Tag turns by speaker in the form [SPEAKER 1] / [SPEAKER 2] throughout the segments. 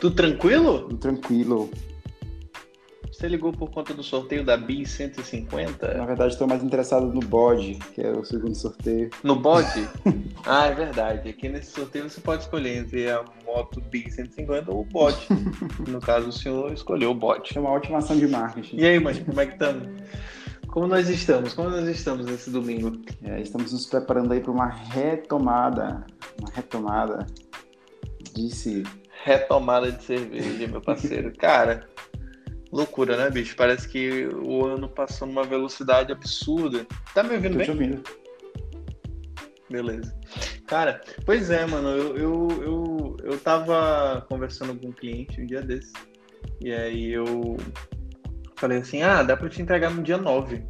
[SPEAKER 1] Tudo tranquilo?
[SPEAKER 2] Tudo tranquilo.
[SPEAKER 1] Você ligou por conta do sorteio da BI 150?
[SPEAKER 2] Na verdade, estou mais interessado no bode, que é o segundo sorteio.
[SPEAKER 1] No bode? ah, é verdade. Aqui nesse sorteio você pode escolher entre a moto BI 150 ou o bode. no caso, o senhor escolheu o bode.
[SPEAKER 2] É uma ótima ação de marketing.
[SPEAKER 1] E aí, mas como é que estamos? Como nós estamos? Como nós estamos nesse domingo?
[SPEAKER 2] É, estamos nos preparando aí para uma retomada. Uma retomada. Disse.
[SPEAKER 1] Retomada de cerveja, meu parceiro. Cara, loucura, né, bicho? Parece que o ano passou numa velocidade absurda. Tá me ouvindo
[SPEAKER 2] Tô
[SPEAKER 1] bem?
[SPEAKER 2] te ouvindo.
[SPEAKER 1] Beleza. Cara, pois é, mano, eu, eu, eu, eu tava conversando com um cliente um dia desse. E aí eu falei assim, ah, dá pra te entregar no dia 9.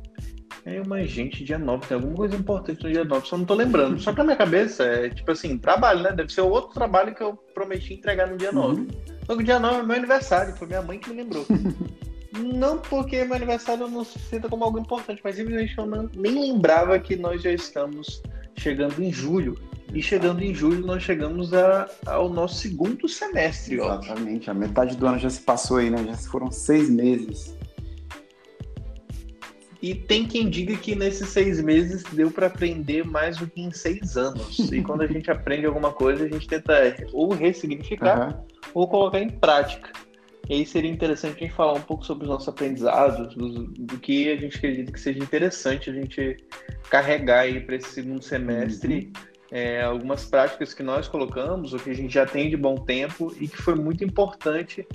[SPEAKER 1] Aí eu, mas gente, dia 9, tem alguma coisa importante no dia 9, só não tô lembrando. Só que na minha cabeça é tipo assim, trabalho, né? Deve ser outro trabalho que eu prometi entregar no dia 9.
[SPEAKER 2] Uhum.
[SPEAKER 1] Só que o dia 9 é meu aniversário, foi minha mãe que me lembrou. não porque meu aniversário eu não se sinta como algo importante, mas simplesmente eu não, nem lembrava que nós já estamos chegando em julho. E chegando em julho, nós chegamos a, ao nosso segundo semestre, ó.
[SPEAKER 2] Exatamente. A metade do ano já se passou aí, né? Já se foram seis meses.
[SPEAKER 1] E tem quem diga que nesses seis meses deu para aprender mais do que em seis anos. E quando a gente aprende alguma coisa, a gente tenta ou ressignificar
[SPEAKER 2] Aham.
[SPEAKER 1] ou colocar em prática. E aí seria interessante a gente falar um pouco sobre os nossos aprendizados, do, do que a gente acredita que seja interessante a gente carregar aí para esse segundo semestre é, algumas práticas que nós colocamos, ou que a gente já tem de bom tempo e que foi muito importante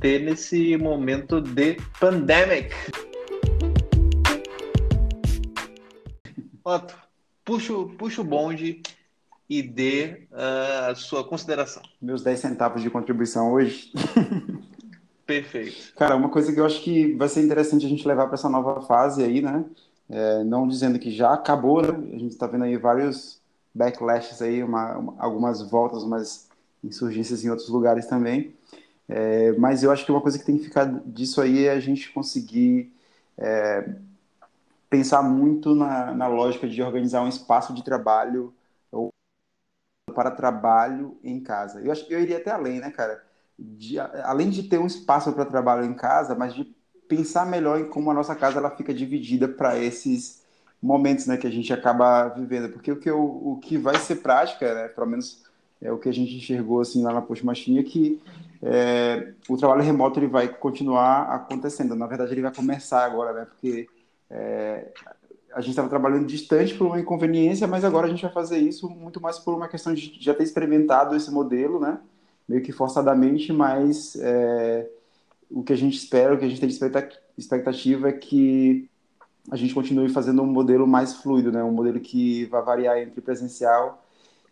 [SPEAKER 1] ter nesse momento de pandemic. Otto, puxa, o- puxa o bonde e dê ah, a sua consideração.
[SPEAKER 2] Meus 10 centavos de contribuição hoje.
[SPEAKER 1] Perfeito.
[SPEAKER 2] Cara, uma coisa que eu acho que vai ser interessante a gente levar para essa nova fase aí, né? É, não dizendo que já acabou, né? A gente está vendo aí vários backlashes aí, uma- uma- algumas voltas, umas insurgências em outros lugares também. É, mas eu acho que uma coisa que tem que ficar disso aí é a gente conseguir é, pensar muito na, na lógica de organizar um espaço de trabalho ou para trabalho em casa. Eu acho que eu iria até além, né, cara? de, além de ter um espaço para trabalho em casa, mas de pensar melhor em como a nossa casa ela fica dividida para esses momentos, né, que a gente acaba vivendo, porque o que, eu, o que vai ser prática, né, pelo menos é o que a gente enxergou assim lá na Post Machine, é que é, o trabalho remoto ele vai continuar acontecendo. Na verdade, ele vai começar agora, né, porque é, a gente estava trabalhando distante por uma inconveniência, mas agora a gente vai fazer isso muito mais por uma questão de já ter experimentado esse modelo, né? Meio que forçadamente, mas é, o que a gente espera, o que a gente tem de expecta- expectativa é que a gente continue fazendo um modelo mais fluido, né? Um modelo que vai variar entre presencial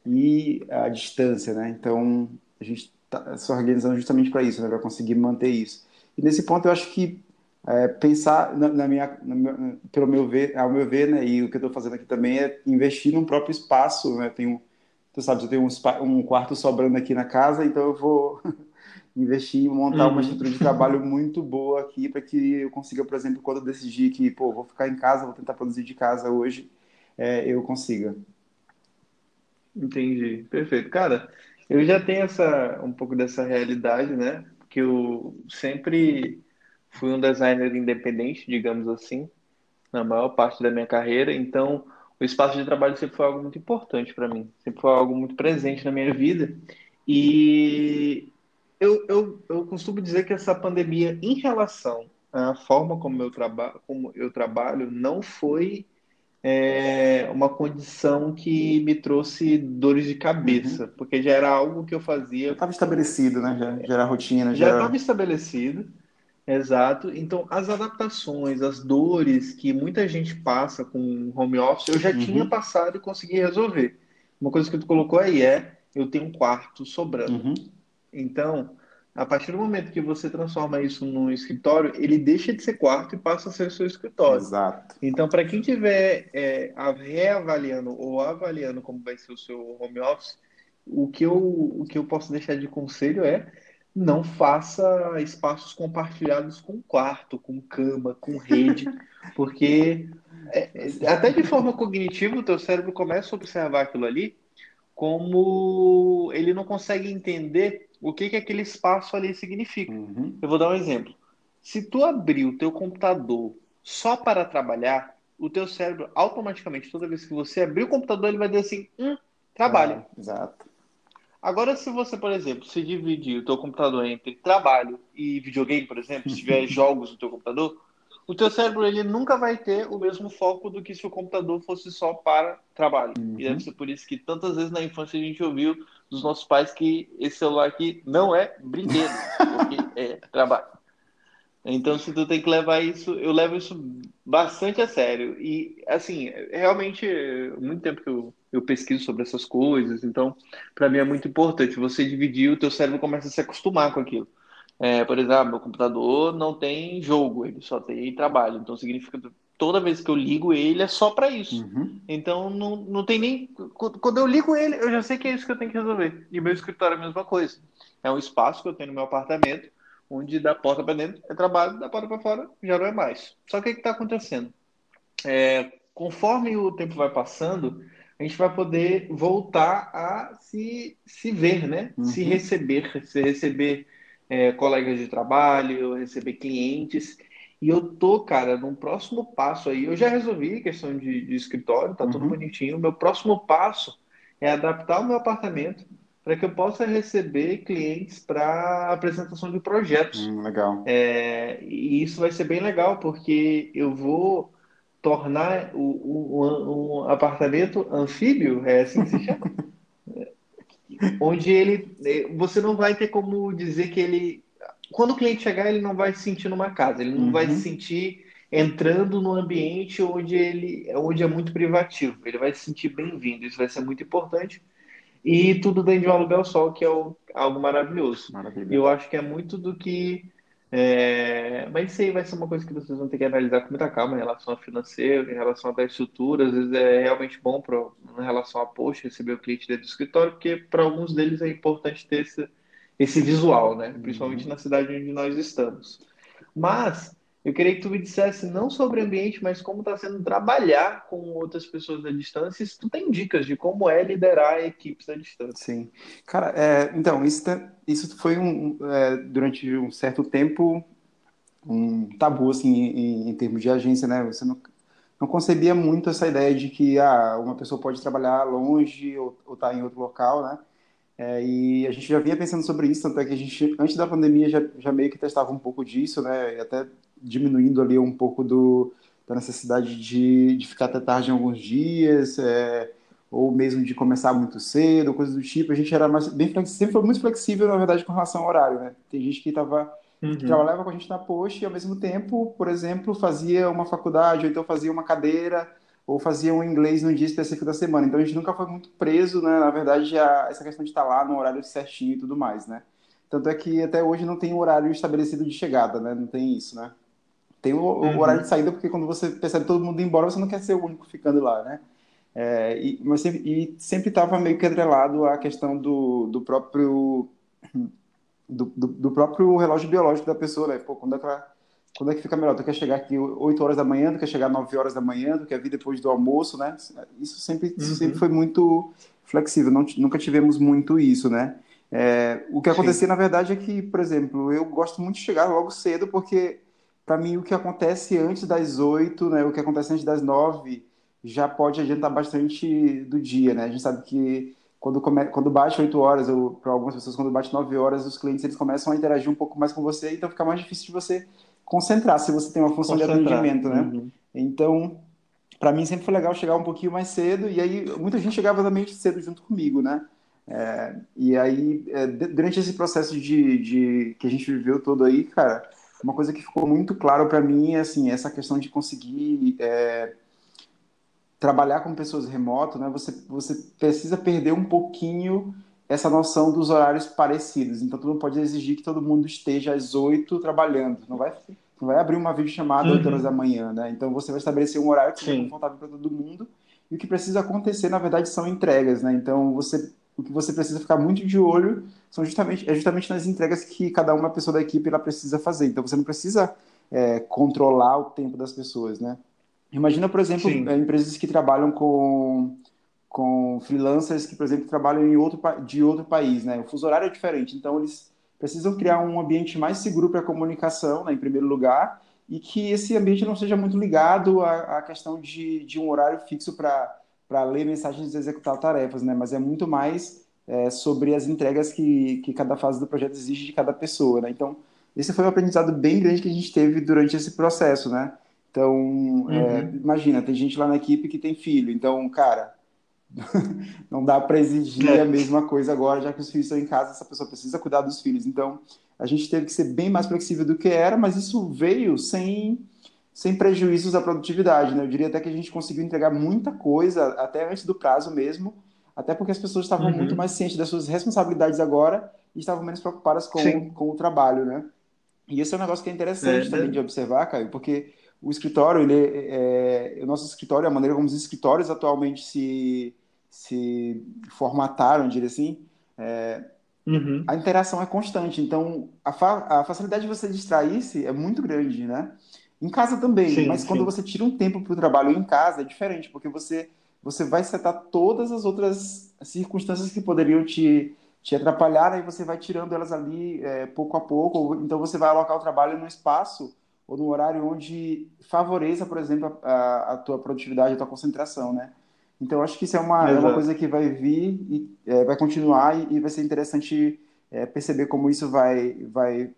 [SPEAKER 2] e a distância, né? Então a gente está se organizando justamente para isso, né? Para conseguir manter isso. E nesse ponto eu acho que é, pensar na, na minha, na pelo meu ver, ao meu ver, né? E o que eu estou fazendo aqui também é investir num próprio espaço, né? Tenho, tu sabes, eu tenho um, spa- um quarto sobrando aqui na casa, então eu vou investir em montar uma
[SPEAKER 1] Uhum.
[SPEAKER 2] estrutura de trabalho muito boa aqui para que eu consiga, por exemplo, quando eu decidir que, pô, vou ficar em casa, vou tentar produzir de casa hoje, é, eu consiga.
[SPEAKER 1] Entendi, perfeito. Cara, eu já tenho essa, um pouco dessa realidade, né? Porque eu sempre fui um designer independente, digamos assim, na maior parte da minha carreira, então o espaço de trabalho sempre foi algo muito importante para mim, sempre foi algo muito presente na minha vida. E eu, eu, eu costumo dizer que essa pandemia, em relação à forma como eu, traba como eu trabalho, não foi é, uma condição que me trouxe dores de cabeça, porque já era algo que eu
[SPEAKER 2] Já
[SPEAKER 1] fazia,
[SPEAKER 2] estava estabelecido, né? Já, já era rotina, já
[SPEAKER 1] já estava estabelecido, exato. Então, as adaptações, as dores que muita gente passa com home office, eu já
[SPEAKER 2] Uhum.
[SPEAKER 1] tinha passado e consegui resolver. Uma coisa que tu colocou aí é, eu tenho um quarto sobrando.
[SPEAKER 2] Uhum.
[SPEAKER 1] Então, a partir do momento que você transforma isso num escritório, ele deixa de ser quarto e passa a ser seu escritório.
[SPEAKER 2] Exato.
[SPEAKER 1] Então, para quem estiver é, reavaliando ou avaliando como vai ser o seu home office, o que eu, o que eu posso deixar de conselho é não faça espaços compartilhados com quarto, com cama, com rede, porque é, é, até de forma cognitiva o teu cérebro começa a observar aquilo ali como ele não consegue entender o que, que aquele espaço ali significa.
[SPEAKER 2] Uhum.
[SPEAKER 1] Eu vou dar um exemplo. Se tu abrir o teu computador só para trabalhar, o teu cérebro automaticamente, toda vez que você abrir o computador, ele vai dizer assim, hum, trabalho.
[SPEAKER 2] É, exato.
[SPEAKER 1] Agora, se você, por exemplo, se dividir o teu computador entre trabalho e videogame, por exemplo, se tiver jogos no teu computador, o teu cérebro ele nunca vai ter o mesmo foco do que se o computador fosse só para trabalho.
[SPEAKER 2] Uhum.
[SPEAKER 1] E deve ser por isso que tantas vezes na infância a gente ouviu dos nossos pais que esse celular aqui não é brinquedo, porque é trabalho. Então, se tu tem que levar isso, eu levo isso bastante a sério. E, assim, realmente, muito tempo que eu, eu pesquiso sobre essas coisas, então, para mim é muito importante você dividir, o teu cérebro começa a se acostumar com aquilo. É, por exemplo, meu computador não tem jogo, ele só tem trabalho. Então significa que toda vez que eu ligo ele é só para isso.
[SPEAKER 2] Uhum.
[SPEAKER 1] Então não, não tem nem. Quando eu ligo ele, eu já sei que é isso que eu tenho que resolver. E meu escritório é a mesma coisa. É um espaço que eu tenho no meu apartamento, onde da porta para dentro é trabalho, da porta para fora já não é mais. Só que o que está acontecendo? É, conforme o tempo vai passando, a gente vai poder voltar a se, se ver, né?
[SPEAKER 2] Uhum.
[SPEAKER 1] Se receber, se receber é, colegas de trabalho, receber clientes. E eu tô, cara, num próximo passo aí. Eu já resolvi a questão de, de escritório, tá
[SPEAKER 2] Uhum.
[SPEAKER 1] tudo bonitinho. O meu próximo passo é adaptar o meu apartamento para que eu possa receber clientes para apresentação de projetos.
[SPEAKER 2] Hum, legal.
[SPEAKER 1] É, e isso vai ser bem legal, porque eu vou tornar o, o- um apartamento anfíbio, é assim que se chama? Onde ele, você não vai ter como dizer que ele, quando o cliente chegar, ele não vai se sentir numa casa, ele não
[SPEAKER 2] Uhum.
[SPEAKER 1] vai se sentir entrando num ambiente onde ele, onde é muito privativo, ele vai se sentir bem-vindo, isso vai ser muito importante. E tudo dentro de um aluguel só, que é o- algo maravilhoso.
[SPEAKER 2] Maravilha.
[SPEAKER 1] Eu acho que é muito do que. é, Mas isso aí vai ser uma coisa que vocês vão ter que analisar com muita calma em relação ao financeiro, em relação à estrutura. Às vezes é realmente bom pra... em relação a post, receber o cliente dentro do escritório, porque para alguns deles é importante ter esse, esse visual, né? Principalmente na cidade onde nós estamos. Mas eu queria que tu me dissesse não sobre o ambiente, mas como está sendo trabalhar com outras pessoas à distância. Se tu tem dicas de como é liderar equipes à distância.
[SPEAKER 2] Sim. Cara, é, então, isso, tá- isso foi um, é, durante um certo tempo um tabu, assim, em, em termos de agência, né? Você não, não concebia muito essa ideia de que ah, uma pessoa pode trabalhar longe ou estar em outro local, né? É, e a gente já vinha pensando sobre isso, tanto é que a gente, antes da pandemia, já, já meio que testava um pouco disso, né? E até diminuindo ali um pouco do, da necessidade de, de ficar até tarde em alguns dias, é, ou mesmo de começar muito cedo, coisas do tipo. A gente era mais, bem flexível, sempre foi muito flexível, na verdade, com relação ao horário, né? Tem gente que estava que trabalhava com a gente na Post e, ao mesmo tempo, por exemplo, fazia uma faculdade, ou então fazia uma cadeira, ou fazia um inglês num dia específico da semana. Então, a gente nunca foi muito preso, né, na verdade, a essa questão de estar lá no horário certinho e tudo mais, né? Tanto é que até hoje não tem um horário estabelecido de chegada, né? Não tem isso, né? Tem o, o
[SPEAKER 1] Uhum.
[SPEAKER 2] horário de saída, porque quando você percebe todo mundo embora, você não quer ser o único ficando lá, né? É, e, mas sempre, e sempre estava meio que atrelado à questão do, do próprio do, do, do próprio relógio biológico da pessoa, né? Pô, quando é que, ela- quando é que fica melhor? Tu quer chegar aqui 8 horas da manhã, tu quer chegar 9 horas da manhã, tu quer vir depois do almoço, né? Isso sempre, isso
[SPEAKER 1] Uhum.
[SPEAKER 2] sempre foi muito flexível, não, nunca tivemos muito isso, né? É, o que acontecia, na verdade, é que, por exemplo, eu gosto muito de chegar logo cedo, porque, para mim, o que acontece antes das 8, né? O que acontece antes das 9 já pode adiantar bastante do dia, né? A gente sabe que quando, come, quando bate 8 horas, ou para algumas pessoas, quando bate 9 horas, os clientes eles começam a interagir um pouco mais com você, então fica mais difícil de você concentrar se você tem uma função de
[SPEAKER 1] Concentrar.
[SPEAKER 2] atendimento, né?
[SPEAKER 1] Uhum.
[SPEAKER 2] Então, para mim sempre foi legal chegar um pouquinho mais cedo, e aí muita gente chegava também cedo junto comigo, né? É, e aí, é, de- durante esse processo de, de que a gente viveu todo aí, cara, uma coisa que ficou muito claro para mim é assim, essa questão de conseguir é, trabalhar com pessoas remoto, né? Você, você precisa perder um pouquinho essa noção dos horários parecidos. Então, tu não pode exigir que todo mundo esteja às oito trabalhando. Não vai, não vai abrir uma videochamada às
[SPEAKER 1] Uhum.
[SPEAKER 2] 8 horas da manhã, né? Então, você vai estabelecer um horário que seja
[SPEAKER 1] Sim.
[SPEAKER 2] confortável para todo mundo. E o que precisa acontecer, na verdade, são entregas, né? Então, você, o que você precisa ficar muito de olho são justamente, é justamente nas entregas que cada uma pessoa da equipe ela precisa fazer. Então, você não precisa é, controlar o tempo das pessoas, né? Imagina, por exemplo,
[SPEAKER 1] Sim.
[SPEAKER 2] é, empresas que trabalham com, com freelancers que, por exemplo, trabalham em outro, de outro país, né? O fuso horário é diferente, então eles precisam criar um ambiente mais seguro para a comunicação, né, em primeiro lugar, e que esse ambiente não seja muito ligado à, à questão de, de um horário fixo para ler mensagens e executar tarefas, né? Mas é muito mais é, sobre as entregas que, que cada fase do projeto exige de cada pessoa, né? Então, esse foi um aprendizado bem grande que a gente teve durante esse processo, né? Então, é, uhum. é, imagina, tem gente lá na equipe que tem filho, então, cara, não dá para exigir é. a mesma coisa agora, já que os filhos estão em casa, essa pessoa precisa cuidar dos filhos. Então, a gente teve que ser bem mais flexível do que era, mas isso veio sem, sem prejuízos à produtividade. Né? Eu diria até que a gente conseguiu entregar muita coisa, até antes do prazo mesmo, até porque as pessoas estavam uhum. muito mais cientes das suas responsabilidades agora e estavam menos preocupadas com, com o trabalho. Né? E esse é um negócio que é interessante é, também de observar, Caio, porque o escritório, ele é, é, o nosso escritório, a maneira como os escritórios atualmente se se formataram, diria assim, é, uhum. a interação é constante. Então, a, fa a facilidade de você distrair-se é muito grande, né? Em casa também, sim, mas sim. quando você tira um tempo para o trabalho em casa é diferente, porque você, você vai setar todas as outras circunstâncias que poderiam te, te atrapalhar, aí você vai tirando elas ali é, pouco a pouco, então você vai alocar o trabalho num espaço ou num horário onde favoreça, por exemplo, a, a tua produtividade, a tua concentração, né? Então, acho que isso é uma, é uma coisa que vai vir e é, vai continuar e, e, vai ser interessante é, perceber como isso vai, vai,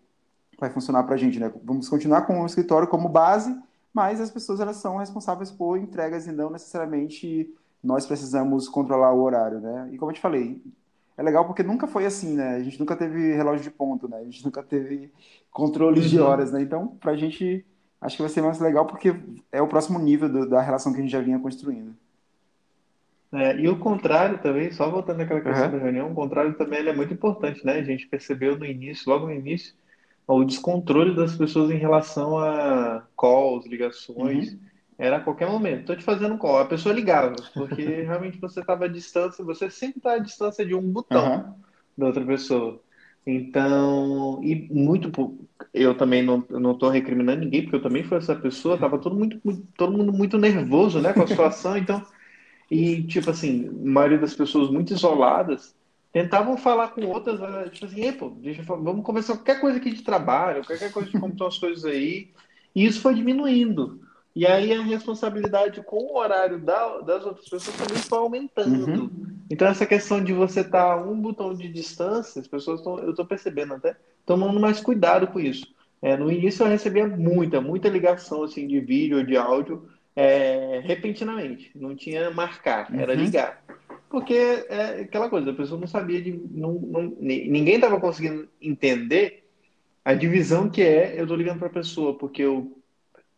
[SPEAKER 2] vai funcionar para a gente. Né? Vamos continuar com o escritório como base, mas as pessoas elas são responsáveis por entregas e não necessariamente nós precisamos controlar o horário. Né? E como eu te falei, é legal porque nunca foi assim, né? A gente nunca teve relógio de ponto, né? A gente nunca teve controle uhum. de horas, né? Então, para a gente, acho que vai ser mais legal porque é o próximo nível do, da relação que a gente já vinha construindo.
[SPEAKER 1] É, e o contrário também, só voltando àquela questão uhum. da reunião, o contrário também é muito importante, né? A gente percebeu no início, logo no início, o descontrole das pessoas em relação a calls, ligações. Uhum. Era a qualquer momento. Estou te fazendo call. A pessoa ligava, porque realmente você estava à distância, você sempre está à distância de um botão uhum. da outra pessoa. Então, e muito eu também não não estou recriminando ninguém, porque eu também fui essa pessoa, tava todo muito, muito, todo mundo muito nervoso, né, com a situação, então e, tipo assim, a maioria das pessoas muito isoladas tentavam falar com outras, né, tipo assim, pô, deixa eu, vamos conversar qualquer coisa aqui de trabalho, qualquer coisa de como estão as coisas aí. E isso foi diminuindo. E aí a responsabilidade com o horário da, das outras pessoas também foi aumentando. Uhum. Então essa questão de você estar tá um botão de distância, as pessoas estão, eu estou percebendo até, tomando mais cuidado com isso. É, no início eu recebia muita, muita ligação assim de vídeo ou de áudio é, repentinamente. Não tinha marcar, era uhum. ligar. Porque é aquela coisa, a pessoa não sabia de. Não, não, ninguém estava conseguindo entender a divisão que é eu tô ligando para a pessoa, porque eu,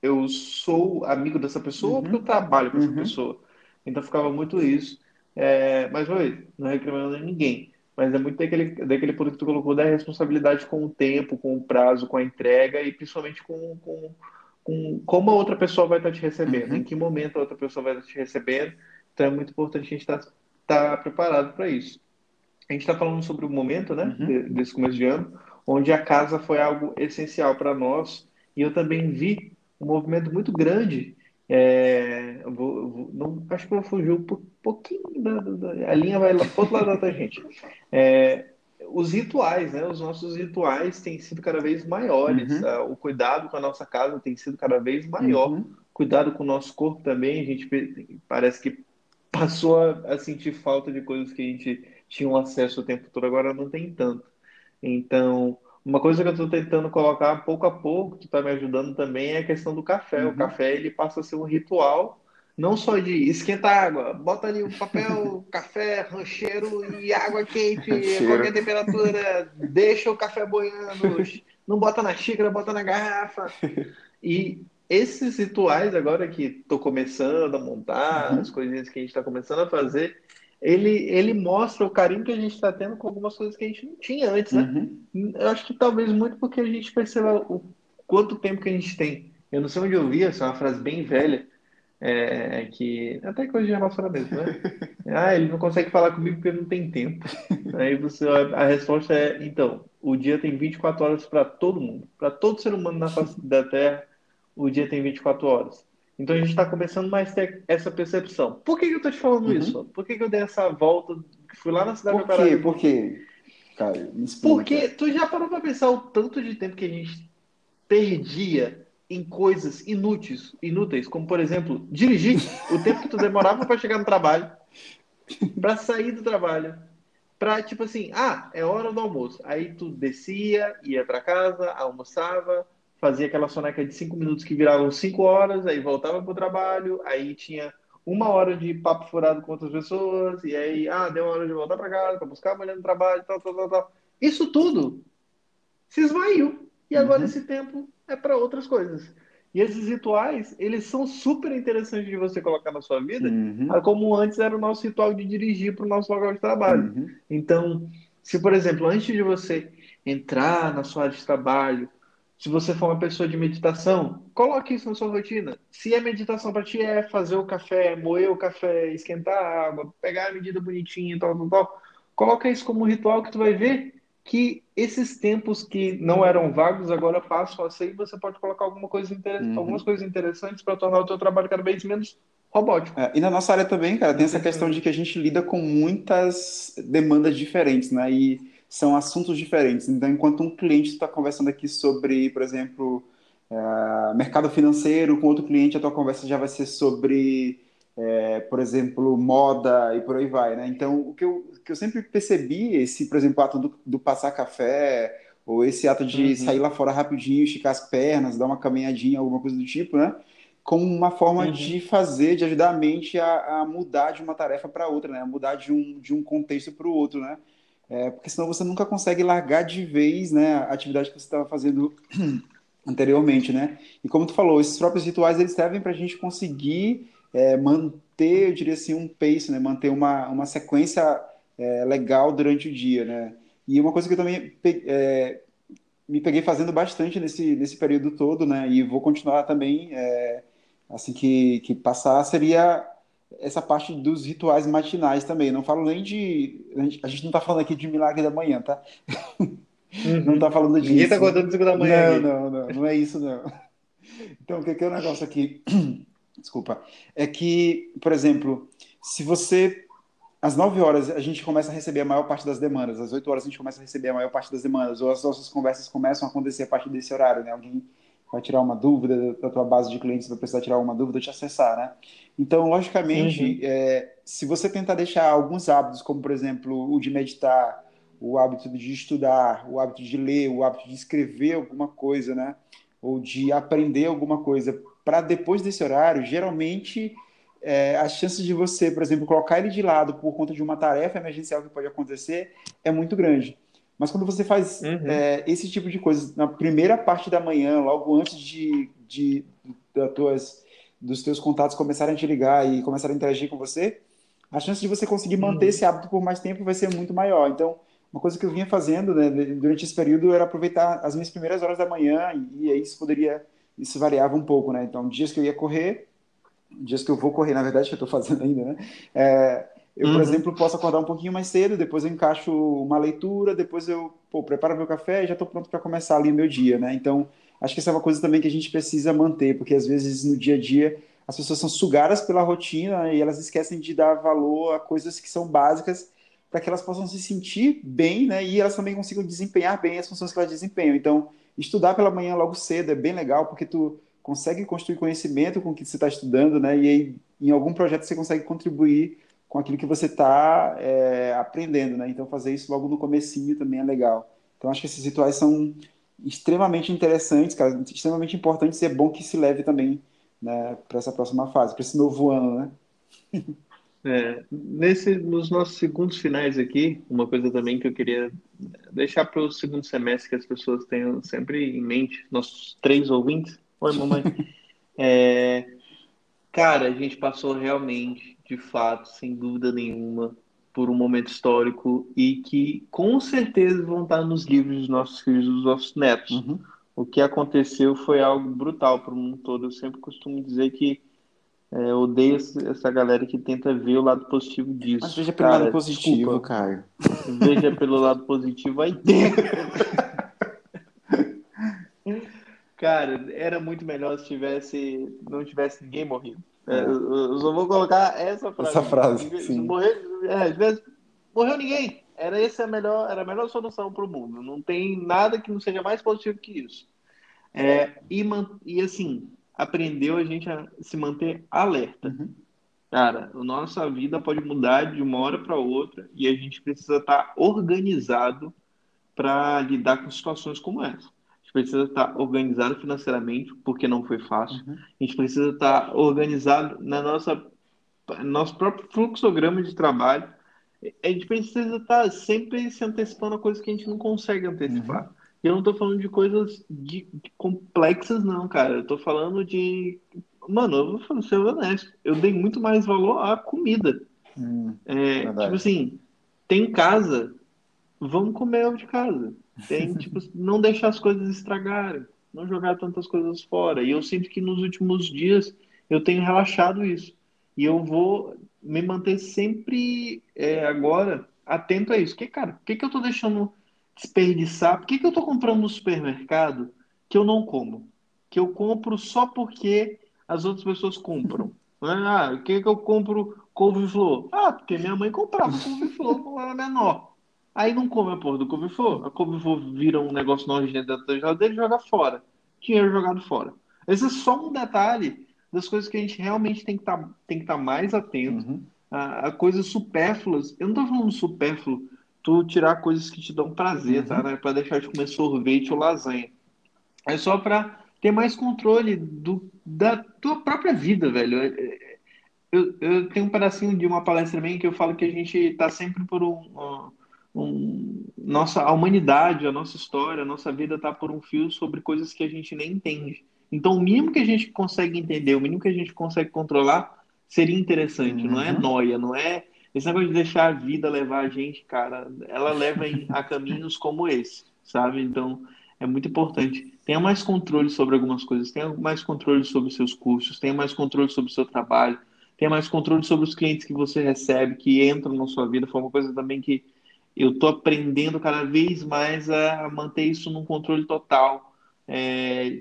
[SPEAKER 1] eu sou amigo dessa pessoa uhum. ou porque eu trabalho com essa uhum. pessoa. Então ficava muito isso. É, mas foi, não reclamando de ninguém. Mas é muito daquele, daquele ponto que tu colocou da responsabilidade com o tempo, com o prazo, com a entrega e principalmente com, com com como a outra pessoa vai estar te recebendo, uhum. em que momento a outra pessoa vai estar te recebendo. Então é muito importante a gente estar, estar preparado para isso. A gente está falando sobre o momento, né, uhum. desse começo de ano, onde a casa foi algo essencial para nós. E eu também vi um movimento muito grande. É, vou, vou, não, acho que eu vou fugir um pouquinho da, da, a linha vai lá para outro lado da gente. É, os rituais, né? Os nossos rituais têm sido cada vez maiores. Uhum. Uh, o cuidado com a nossa casa tem sido cada vez maior. Uhum. Cuidado com o nosso corpo também. A gente parece que passou a, a, sentir falta de coisas que a gente tinha um acesso o tempo todo, agora não tem tanto. Então, uma coisa que eu estou tentando colocar pouco a pouco, que está me ajudando também, é a questão do café. Uhum. O café ele passa a ser um ritual não só de esquentar água, bota ali o papel, café, rancheiro e água quente, qualquer temperatura, deixa o café boiando, não bota na xícara, bota na garrafa. E esses rituais agora que estou começando a montar, uhum. as coisinhas que a gente está começando a fazer, ele, ele mostra o carinho que a gente está tendo com algumas coisas que a gente não tinha antes, né? Uhum. Eu acho que talvez muito porque a gente perceba o quanto tempo que a gente tem. Eu não sei onde eu vi, essa é uma frase bem velha, é, que até coisa de relacionamento, né? ah, ele não consegue falar comigo porque não tem tempo. Aí você, a resposta é: então, o dia tem 24 horas para todo mundo, para todo ser humano na face da Terra, o dia tem 24 horas. Então a gente está começando mais a ter essa percepção. Por que, que eu estou te falando uhum. isso? Por que, que eu dei essa volta? Fui lá na cidade
[SPEAKER 2] Por quê? Por quê? Cara,
[SPEAKER 1] Porque tu já parou para pensar o tanto de tempo que a gente perdia em coisas inúteis, inúteis, como por exemplo, dirigir, o tempo que tu demorava para chegar no trabalho, para sair do trabalho, para tipo assim, ah, é hora do almoço. Aí tu descia, ia para casa, almoçava, fazia aquela soneca de cinco minutos que viravam cinco horas, aí voltava para o trabalho, aí tinha uma hora de papo furado com outras pessoas, e aí, ah, deu uma hora de voltar para casa, para buscar a mulher no trabalho, tal, tal, tal, tal. Isso tudo se esvaiu. E agora uhum. esse tempo é para outras coisas. E esses rituais, eles são super interessantes de você colocar na sua vida, uhum. como antes era o nosso ritual de dirigir para o nosso local de trabalho. Uhum. Então, se, por exemplo, antes de você entrar na sua área de trabalho, se você for uma pessoa de meditação, coloque isso na sua rotina. Se a meditação para ti é fazer o café, moer o café, esquentar a água, pegar a medida bonitinha, tal, tal, tal, coloca isso como um ritual que tu vai ver que esses tempos que não eram vagos agora passam a ser e você pode colocar alguma coisa uhum. algumas coisas interessantes para tornar o teu trabalho cada vez menos robótico.
[SPEAKER 2] É, e na nossa área também, cara, tem essa questão de que a gente lida com muitas demandas diferentes, né? E são assuntos diferentes. Então, enquanto um cliente está conversando aqui sobre, por exemplo, é, mercado financeiro, com outro cliente a tua conversa já vai ser sobre é, por exemplo, moda e por aí vai, né? Então, o que eu, que eu sempre percebi, esse, por exemplo, ato do, do passar café, ou esse ato de uhum. sair lá fora rapidinho, esticar as pernas, dar uma caminhadinha, alguma coisa do tipo, né? Como uma forma uhum. de fazer, de ajudar a mente a, a mudar de uma tarefa para outra, né? A mudar de um, de um contexto para o outro, né? É, porque senão você nunca consegue largar de vez né, a atividade que você estava fazendo anteriormente, né? E como tu falou, esses próprios rituais, eles servem para a gente conseguir é, manter, eu diria assim, um pace, né? Manter uma, uma sequência é, legal durante o dia, né? E uma coisa que eu também é, me peguei fazendo bastante nesse, nesse período todo, né? E vou continuar também, é, assim que, que passar, seria essa parte dos rituais matinais também. Não falo nem de. A gente não está falando aqui de milagre da manhã, tá? Uhum. Não está falando disso.
[SPEAKER 1] Ninguém está acordando 5 da manhã.
[SPEAKER 2] Não, não, não, não é isso, não. Então, o que é o negócio aqui? desculpa, é que, por exemplo, se você às 9 horas a gente começa a receber a maior parte das demandas, às 8 horas a gente começa a receber a maior parte das demandas, ou as nossas conversas começam a acontecer a partir desse horário, né? Alguém vai tirar uma dúvida da tua base de clientes, vai precisar tirar uma dúvida, te acessar, né? Então, logicamente, uhum. é, se você tentar deixar alguns hábitos, como por exemplo o de meditar, o hábito de estudar, o hábito de ler, o hábito de escrever alguma coisa, né? Ou de aprender alguma coisa para depois desse horário, geralmente é, as chances de você, por exemplo, colocar ele de lado por conta de uma tarefa emergencial que pode acontecer é muito grande. Mas quando você faz uhum. é, esse tipo de coisa na primeira parte da manhã, logo antes de, de, de tuas, dos teus contatos começarem a te ligar e começarem a interagir com você, a chance de você conseguir manter uhum. esse hábito por mais tempo vai ser muito maior. Então, uma coisa que eu vinha fazendo né, durante esse período era aproveitar as minhas primeiras horas da manhã e, e aí isso poderia isso variava um pouco, né? Então, dias que eu ia correr, dias que eu vou correr, na verdade, que eu estou fazendo ainda, né? É, eu, uhum. por exemplo, posso acordar um pouquinho mais cedo, depois eu encaixo uma leitura, depois eu pô, preparo meu café e já estou pronto para começar ali o meu dia, né? Então, acho que essa é uma coisa também que a gente precisa manter, porque às vezes no dia a dia as pessoas são sugadas pela rotina e elas esquecem de dar valor a coisas que são básicas para que elas possam se sentir bem, né? E elas também consigam desempenhar bem as funções que elas desempenham. Então, estudar pela manhã logo cedo é bem legal, porque tu consegue construir conhecimento com o que você está estudando, né? E aí, em algum projeto você consegue contribuir com aquilo que você está é, aprendendo, né? Então, fazer isso logo no comecinho também é legal. Então, acho que esses rituais são extremamente interessantes, cara, extremamente importantes e é bom que se leve também né, para essa próxima fase, para esse novo ano, né?
[SPEAKER 1] É, nesse, nos nossos segundos finais aqui, uma coisa também que eu queria deixar para o segundo semestre que as pessoas tenham sempre em mente, nossos três ouvintes. Oi, mamãe. é, cara, a gente passou realmente, de fato, sem dúvida nenhuma, por um momento histórico e que com certeza vão estar nos livros dos nossos filhos e dos nossos netos. Uhum. O que aconteceu foi algo brutal para o mundo todo. Eu sempre costumo dizer que é, odeio essa galera que tenta ver o lado positivo disso.
[SPEAKER 2] Mas veja pelo cara, lado positivo, desculpa. Caio.
[SPEAKER 1] Veja pelo lado positivo aí dentro. Cara, era muito melhor se tivesse, não tivesse ninguém morrido. É, eu, eu só vou colocar essa frase.
[SPEAKER 2] Essa frase,
[SPEAKER 1] se
[SPEAKER 2] sim.
[SPEAKER 1] Morrer, é, morreu ninguém. Era essa a melhor, era a melhor solução para o mundo. Não tem nada que não seja mais positivo que isso. É, e, e assim, aprendeu a gente a se manter alerta.
[SPEAKER 2] Uhum.
[SPEAKER 1] Cara, a nossa vida pode mudar de uma hora para outra e a gente precisa estar organizado para lidar com situações como essa. Precisa estar organizado financeiramente, porque não foi fácil.
[SPEAKER 2] Uhum.
[SPEAKER 1] A gente precisa estar organizado na nossa nosso próprio fluxograma de trabalho. A gente precisa estar sempre se antecipando a coisas que a gente não consegue antecipar.
[SPEAKER 2] Uhum.
[SPEAKER 1] E eu não estou falando de coisas de, de complexas, não, cara. Eu estou falando de Mano, eu vou ser honesto. Eu dei muito mais valor à comida.
[SPEAKER 2] Hum,
[SPEAKER 1] é, tipo assim, tem casa, vamos comer de casa. Tem, tipo, não deixar as coisas estragarem, não jogar tantas coisas fora. E eu sinto que nos últimos dias eu tenho relaxado isso. E eu vou me manter sempre é, agora atento a isso. Que, cara, por que, que eu tô deixando desperdiçar? Por que, que eu tô comprando no supermercado que eu não como? Que eu compro só porque as outras pessoas compram. Ah, o que, que eu compro couve-flor? Ah, porque minha mãe comprava couve-flor quando era menor. Aí não come a porra do couve-flor. A couve-flor vira um negócio nojento dentro da geladeira e joga fora. Dinheiro jogado fora. Esse é só um detalhe das coisas que a gente realmente tem que tá, estar tá mais atento. Uhum. A, a, coisas supérfluas. Eu não estou falando supérfluo, tu tirar coisas que te dão prazer, tá, uhum. tá? Né? Para deixar de comer sorvete ou lasanha. É só para ter mais controle do, da tua própria vida, velho. Eu, eu tenho um pedacinho de uma palestra minha que eu falo que a gente está sempre por um, um, Nossa, a humanidade, a nossa história, a nossa vida está por um fio sobre coisas que a gente nem entende. Então, o mínimo que a gente consegue entender, o mínimo que a gente consegue controlar, seria interessante. Uhum. Não é uhum. noia, não é. Esse negócio de deixar a vida levar a gente, cara, ela leva a caminhos como esse, sabe? Então, é muito importante. Tenha mais controle sobre algumas coisas, tenha mais controle sobre seus cursos, tenha mais controle sobre o seu trabalho, tenha mais controle sobre os clientes que você recebe, que entram na sua vida. Foi uma coisa também que eu estou aprendendo cada vez mais a manter isso num controle total. É,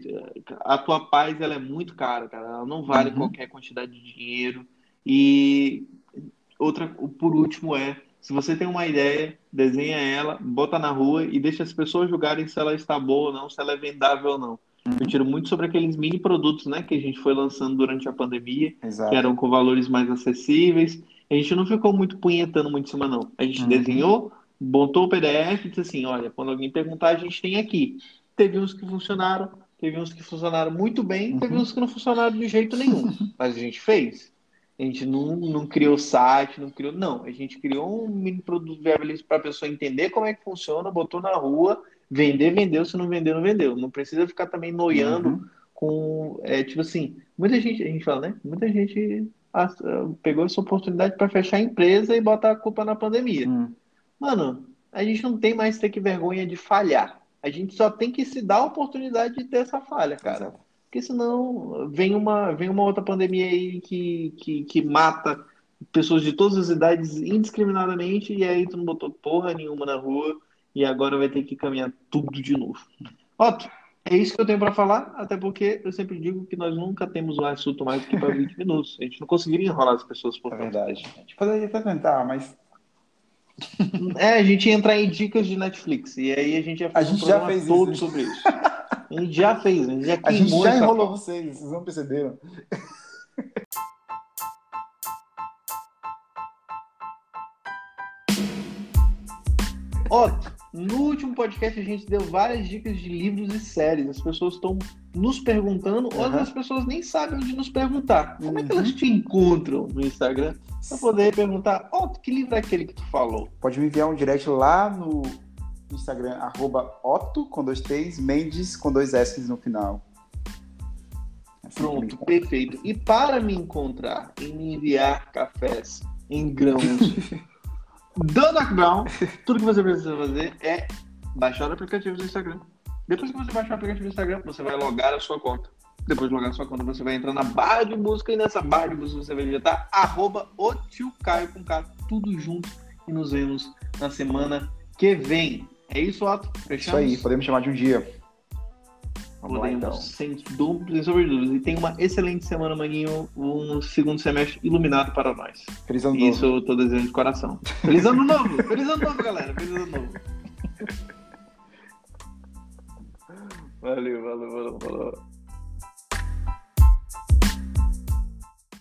[SPEAKER 1] a tua paz ela é muito cara, cara. Ela não vale uhum. qualquer quantidade de dinheiro. E outra, por último, é se você tem uma ideia, desenha ela, bota na rua e deixa as pessoas julgarem se ela está boa ou não, se ela é vendável ou não. Eu tiro muito sobre aqueles mini produtos, né, que a gente foi lançando durante a pandemia, Exato. que eram com valores mais acessíveis. A gente não ficou muito punhetando muito em cima, não. A gente uhum. desenhou, botou o PDF e disse assim: olha, quando alguém perguntar, a gente tem aqui. Teve uns que funcionaram, teve uns que funcionaram muito bem, uhum. teve uns que não funcionaram de jeito nenhum. Mas a gente fez. A gente não, não criou site, não criou. Não, a gente criou um mini produto viabilizado para a pessoa entender como é que funciona, botou na rua, vender, vendeu, se não vendeu, não vendeu. Não precisa ficar também noiando uhum. com. É, tipo assim, muita gente, a gente fala, né? Muita gente pegou essa oportunidade para fechar a empresa e botar a culpa na pandemia. Uhum. Mano, a gente não tem mais ter que vergonha de falhar. A gente só tem que se dar a oportunidade de ter essa falha, cara. Exato porque senão vem uma, vem uma outra pandemia aí que, que, que mata pessoas de todas as idades indiscriminadamente e aí tu não botou porra nenhuma na rua e agora vai ter que caminhar tudo de novo. Otto, é isso que eu tenho para falar, até porque eu sempre digo que nós nunca temos um assunto mais do que para 20 minutos. A gente não conseguiria enrolar as pessoas por
[SPEAKER 2] É verdade. A gente poderia até tentar, mas.
[SPEAKER 1] É, a gente ia entrar em dicas de Netflix e aí a gente ia
[SPEAKER 2] fazer a gente um já fez
[SPEAKER 1] todo
[SPEAKER 2] isso.
[SPEAKER 1] sobre isso. A gente já fez, a gente já,
[SPEAKER 2] a gente já enrolou vocês, vocês não perceberam.
[SPEAKER 1] Ó, no último podcast a gente deu várias dicas de livros e séries. As pessoas estão nos perguntando, uhum. ou as pessoas nem sabem onde nos perguntar. Como uhum. é que elas uhum. te encontram no Instagram para poder perguntar, ó, oh, que livro é aquele que tu falou?
[SPEAKER 2] Pode me enviar um direct lá no Instagram, arroba Otto, com dois T's, Mendes, com dois S no final.
[SPEAKER 1] Assim Pronto, perfeito. E para me encontrar e me enviar cafés em grãos do Doc Brown, tudo que você precisa fazer é baixar o aplicativo do Instagram. Depois que você baixar o aplicativo do Instagram, você vai logar a sua conta. Depois de logar a sua conta, você vai entrar na barra de busca e nessa barra de busca você vai digitar arroba o tio Caio com K, tudo junto. E nos vemos na semana que vem. É isso, Otto?
[SPEAKER 2] Fechamos? Isso aí, podemos chamar de um dia.
[SPEAKER 1] Vamos Podemos, lá, então. sem dúvidas, sem dúvidas. E tem uma excelente semana, Maninho. Um segundo semestre iluminado para nós.
[SPEAKER 2] Feliz ano
[SPEAKER 1] Isso novo. eu tô desejando de coração. Feliz ano novo! Feliz ano novo, galera! Feliz ano novo! Valeu, valeu, valeu, valeu.